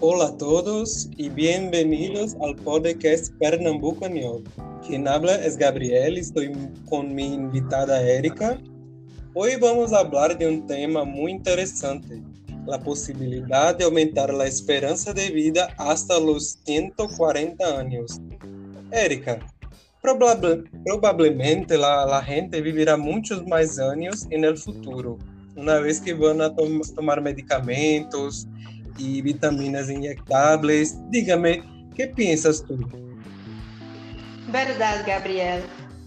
Hola a todos y bienvenidos al podcast Pernambucañol. Quien habla es Gabriel y estoy con mi invitada Erika. Hoy vamos a hablar de un tema muy interesante, la posibilidad de aumentar la esperanza de vida hasta los 140 años. Erika, probablemente la, la gente vivirá muchos más años en el futuro, una vez que a tom tomar medicamentos y vitaminas inyectables. Dígame, ¿qué piensas tú? Verdad, Gabriel.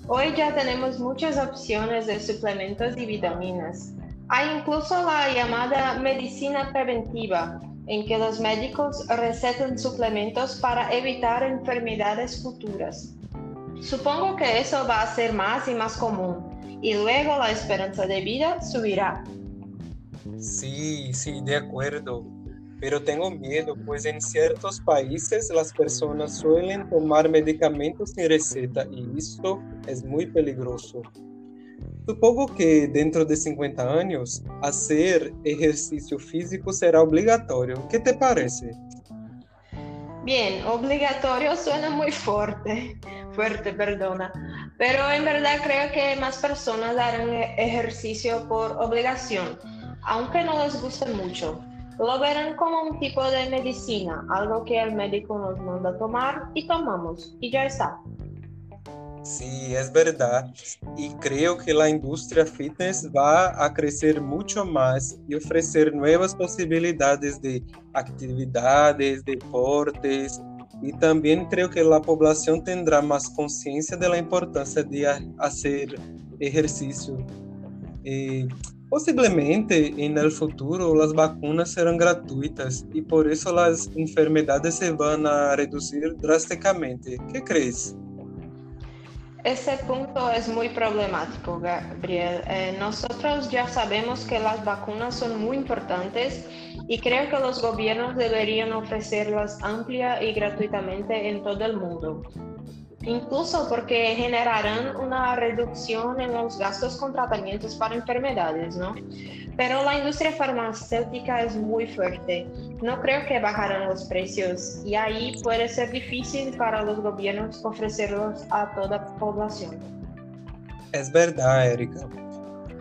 Hoy ya tenemos muchas opciones de suplementos y vitaminas. Hay incluso la llamada medicina preventiva, en que los médicos recetan suplementos para evitar enfermedades futuras. Supongo que eso va a ser más y más común y luego la esperanza de vida subirá. Sí, sí, de acuerdo. Pero tengo miedo, pues en ciertos países las personas suelen tomar medicamentos sin receta y esto es muy peligroso. Supongo que dentro de 50 años hacer ejercicio físico será obligatorio. ¿Qué te parece? Bien, obligatorio suena muy fuerte, fuerte, perdona. Pero en verdad creo que más personas harán ejercicio por obligación, aunque no les guste mucho. Verán como un tipo de medicina, algo que el médico nos manda tomar y tomamos, y ya está. Sí, es verdad. Y creo que la industria fitness va a crecer mucho más y ofrecer nuevas posibilidades de actividades, deportes. Y también creo que la población tendrá más conciencia de la importancia de hacer ejercicio. Eh, posiblemente en el futuro las vacunas serán gratuitas y por eso las enfermedades se van a reducir drásticamente. ¿Qué crees? Ese punto es muy problemático, Gabriel. Eh, nosotros ya sabemos que las vacunas son muy importantes y creo que los gobiernos deberían ofrecerlas amplia y gratuitamente en todo el mundo incluso porque generarán una reducción en los gastos con tratamientos para enfermedades, ¿no? Pero la industria farmacéutica es muy fuerte. No creo que bajarán los precios y ahí puede ser difícil para los gobiernos ofrecerlos a toda población. Es verdad, Erika.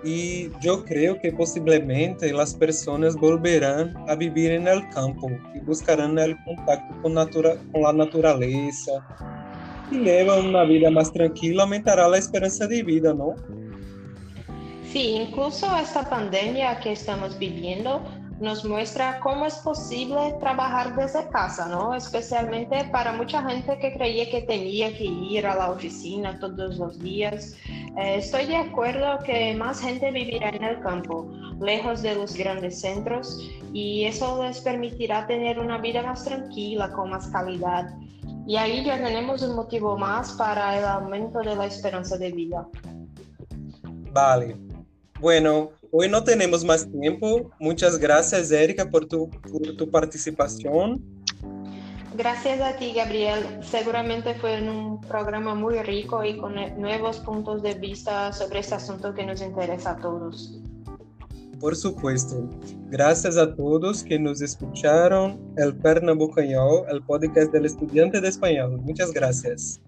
Y yo creo que posiblemente las personas volverán a vivir en el campo y buscarán el contacto con, natura con la naturaleza, y lleva una vida más tranquila aumentará la esperanza de vida, ¿no? Sí, incluso esta pandemia que estamos viviendo nos muestra cómo es posible trabajar desde casa, ¿no? Especialmente para mucha gente que creía que tenía que ir a la oficina todos los días. Eh, estoy de acuerdo que más gente vivirá en el campo, lejos de los grandes centros, y eso les permitirá tener una vida más tranquila, con más calidad. Y ahí ya tenemos un motivo más para el aumento de la esperanza de vida. Vale. Bueno, hoy no tenemos más tiempo. Muchas gracias, Erika, por tu, por tu participación. Gracias a ti, Gabriel. Seguramente fue un programa muy rico y con nuevos puntos de vista sobre este asunto que nos interesa a todos. Por supuesto. Gracias a todos que nos escucharon. El Pernambucañol, el podcast del estudiante de español. Muchas gracias.